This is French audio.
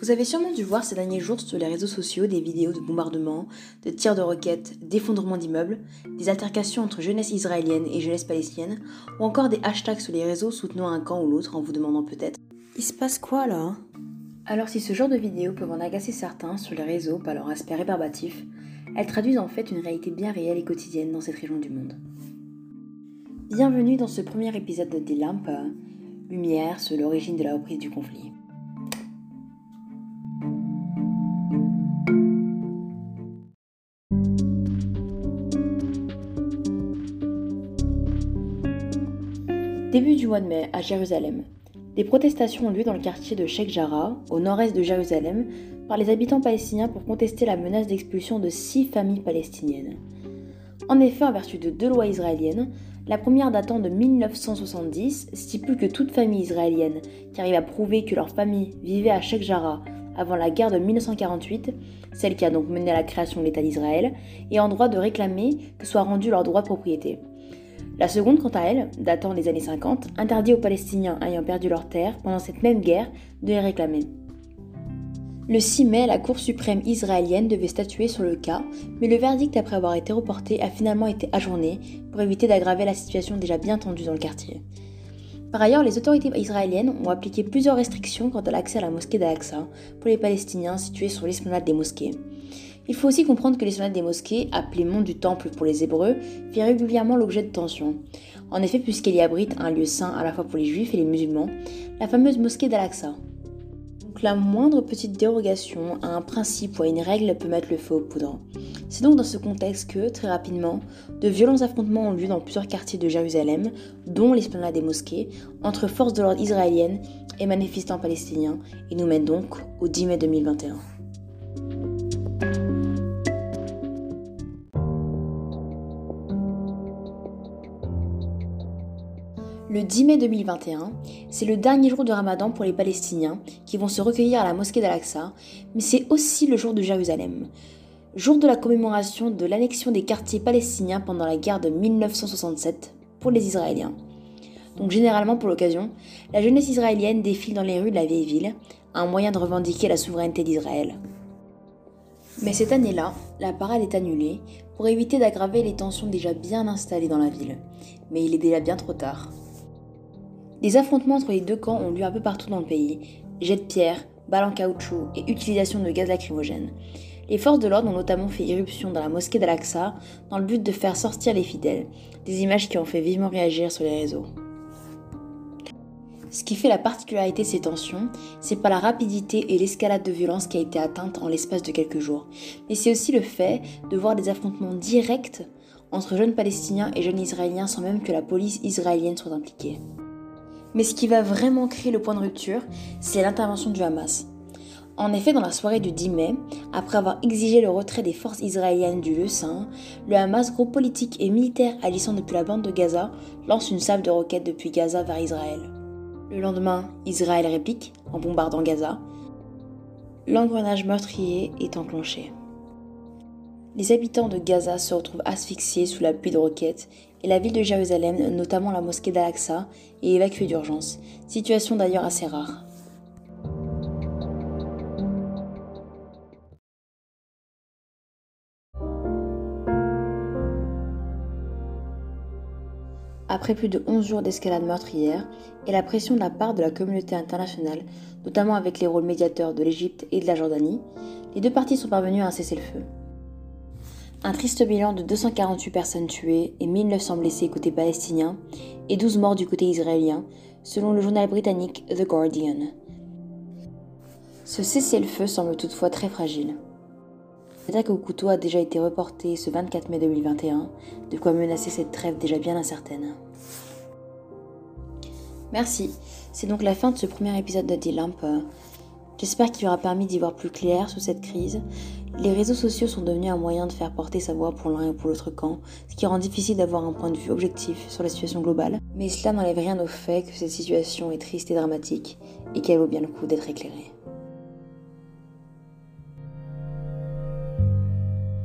Vous avez sûrement dû voir ces derniers jours sur les réseaux sociaux des vidéos de bombardements, de tirs de roquettes, d'effondrements d'immeubles, des altercations entre jeunesse israélienne et jeunesse palestinienne, ou encore des hashtags sur les réseaux soutenant un camp ou l'autre en vous demandant peut-être Il se passe quoi là Alors si ce genre de vidéos peuvent en agacer certains sur les réseaux par leur aspect rébarbatif, elles traduisent en fait une réalité bien réelle et quotidienne dans cette région du monde. Bienvenue dans ce premier épisode de Des Lampes, Lumière sur l'origine de la reprise du conflit. Début du mois de mai à Jérusalem. Des protestations ont lieu dans le quartier de Sheikh Jarrah, au nord-est de Jérusalem, par les habitants palestiniens pour contester la menace d'expulsion de six familles palestiniennes. En effet, en vertu de deux lois israéliennes, la première datant de 1970 stipule que toute famille israélienne qui arrive à prouver que leur famille vivait à Sheikh Jarrah avant la guerre de 1948, celle qui a donc mené à la création de l'État d'Israël, est en droit de réclamer que soit rendu leur droit de propriété. La seconde, quant à elle, datant des années 50, interdit aux Palestiniens ayant perdu leur terre pendant cette même guerre de les réclamer. Le 6 mai, la Cour suprême israélienne devait statuer sur le cas, mais le verdict, après avoir été reporté, a finalement été ajourné pour éviter d'aggraver la situation déjà bien tendue dans le quartier. Par ailleurs, les autorités israéliennes ont appliqué plusieurs restrictions quant à l'accès à la mosquée d'Al-Aqsa pour les Palestiniens situés sur l'esplanade des mosquées. Il faut aussi comprendre que l'esplanade des mosquées, appelée Mont du Temple pour les Hébreux, fait régulièrement l'objet de tensions. En effet, puisqu'elle y abrite un lieu saint à la fois pour les juifs et les musulmans, la fameuse mosquée d'Al-Aqsa. Donc la moindre petite dérogation à un principe ou à une règle peut mettre le feu aux poudres. C'est donc dans ce contexte que, très rapidement, de violents affrontements ont lieu dans plusieurs quartiers de Jérusalem, dont l'esplanade des mosquées, entre forces de l'ordre israéliennes et manifestants palestiniens, et nous mènent donc au 10 mai 2021. Le 10 mai 2021, c'est le dernier jour de Ramadan pour les Palestiniens qui vont se recueillir à la mosquée d'Al-Aqsa, mais c'est aussi le jour de Jérusalem, jour de la commémoration de l'annexion des quartiers palestiniens pendant la guerre de 1967 pour les Israéliens. Donc généralement pour l'occasion, la jeunesse israélienne défile dans les rues de la vieille ville, un moyen de revendiquer la souveraineté d'Israël. Mais cette année-là, la parade est annulée pour éviter d'aggraver les tensions déjà bien installées dans la ville. Mais il est déjà bien trop tard. Des affrontements entre les deux camps ont lieu un peu partout dans le pays. Jets de pierre, balles en caoutchouc et utilisation de gaz lacrymogène. Les forces de l'ordre ont notamment fait irruption dans la mosquée d'Al-Aqsa dans le but de faire sortir les fidèles, des images qui ont fait vivement réagir sur les réseaux. Ce qui fait la particularité de ces tensions, c'est pas la rapidité et l'escalade de violence qui a été atteinte en l'espace de quelques jours, mais c'est aussi le fait de voir des affrontements directs entre jeunes Palestiniens et jeunes Israéliens sans même que la police israélienne soit impliquée. Mais ce qui va vraiment créer le point de rupture, c'est l'intervention du Hamas. En effet, dans la soirée du 10 mai, après avoir exigé le retrait des forces israéliennes du saint, le Hamas, groupe politique et militaire agissant depuis la bande de Gaza, lance une salve de roquettes depuis Gaza vers Israël. Le lendemain, Israël réplique en bombardant Gaza. L'engrenage meurtrier est enclenché. Les habitants de Gaza se retrouvent asphyxiés sous la pluie de roquettes et la ville de Jérusalem, notamment la mosquée d'Al-Aqsa, est évacuée d'urgence, situation d'ailleurs assez rare. Après plus de 11 jours d'escalade meurtrière et la pression de la part de la communauté internationale, notamment avec les rôles médiateurs de l'Égypte et de la Jordanie, les deux parties sont parvenues à un cessez-le-feu. Un triste bilan de 248 personnes tuées et 1900 blessés côté palestinien et 12 morts du côté israélien, selon le journal britannique The Guardian. Ce cessez-le-feu semble toutefois très fragile. L'attaque au couteau a déjà été reportée ce 24 mai 2021, de quoi menacer cette trêve déjà bien incertaine. Merci, c'est donc la fin de ce premier épisode de D-Lamp. J'espère qu'il aura permis d'y voir plus clair sur cette crise. Les réseaux sociaux sont devenus un moyen de faire porter sa voix pour l'un et pour l'autre camp, ce qui rend difficile d'avoir un point de vue objectif sur la situation globale. Mais cela n'enlève rien au fait que cette situation est triste et dramatique et qu'elle vaut bien le coup d'être éclairée.